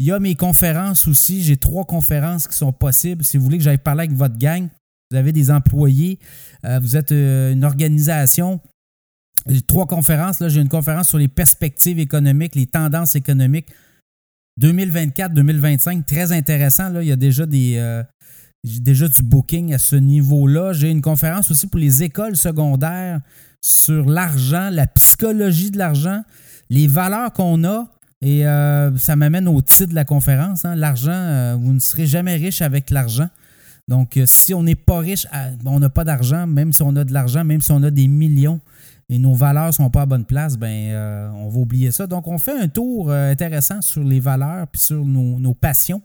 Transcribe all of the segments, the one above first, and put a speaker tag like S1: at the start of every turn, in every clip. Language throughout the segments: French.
S1: Il y a mes conférences aussi. J'ai trois conférences qui sont possibles. Si vous voulez que j'aille parler avec votre gang, vous avez des employés, euh, vous êtes euh, une organisation. J'ai trois conférences. Là, j'ai une conférence sur les perspectives économiques, les tendances économiques 2024-2025. Très intéressant. Là. Il y a déjà des. Euh, déjà du booking à ce niveau-là. J'ai une conférence aussi pour les écoles secondaires sur l'argent, la psychologie de l'argent, les valeurs qu'on a. Et ça m'amène au titre de la conférence. Hein. L'argent, vous ne serez jamais riche avec l'argent. Donc, euh, si on n'est pas riche, on n'a pas d'argent, même si on a de l'argent, même si on a des millions et nos valeurs ne sont pas à bonne place, ben, euh, on va oublier ça. Donc, on fait un tour euh, intéressant sur les valeurs puis sur nos, passions,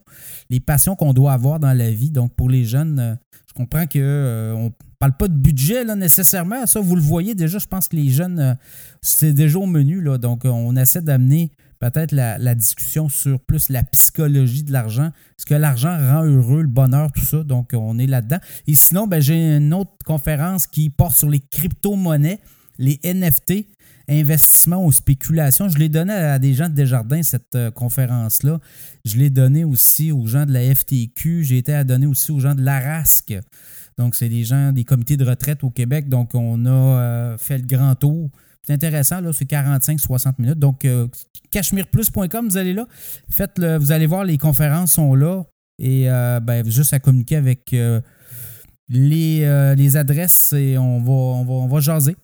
S1: les passions qu'on doit avoir dans la vie. Donc, pour les jeunes, je comprends qu'on ne parle pas de budget là, nécessairement. Ça, vous le voyez déjà, je pense que les jeunes, c'est déjà au menu. Là, donc, on essaie d'amener peut-être la, discussion sur plus la psychologie de l'argent. Est-ce que l'argent rend heureux, le bonheur, tout ça? Donc, on est là-dedans. Et sinon, ben, j'ai une autre conférence qui porte sur les crypto-monnaies, les NFT, investissement ou spéculation. Je l'ai donné à des gens de Desjardins, cette euh, conférence-là. Je l'ai donné aussi aux gens de la FTQ. J'ai été à donner aussi aux gens de l'ARASC. Donc, c'est des gens des comités de retraite au Québec. Donc, on a euh, fait le grand tour. C'est intéressant, là, c'est 45-60 minutes. Donc, euh, cachemireplus.com, vous allez là. Faites-le, vous allez voir, les conférences sont là. Et euh, ben, juste à communiquer avec euh, les, les, adresses et on va, on, va, on va jaser.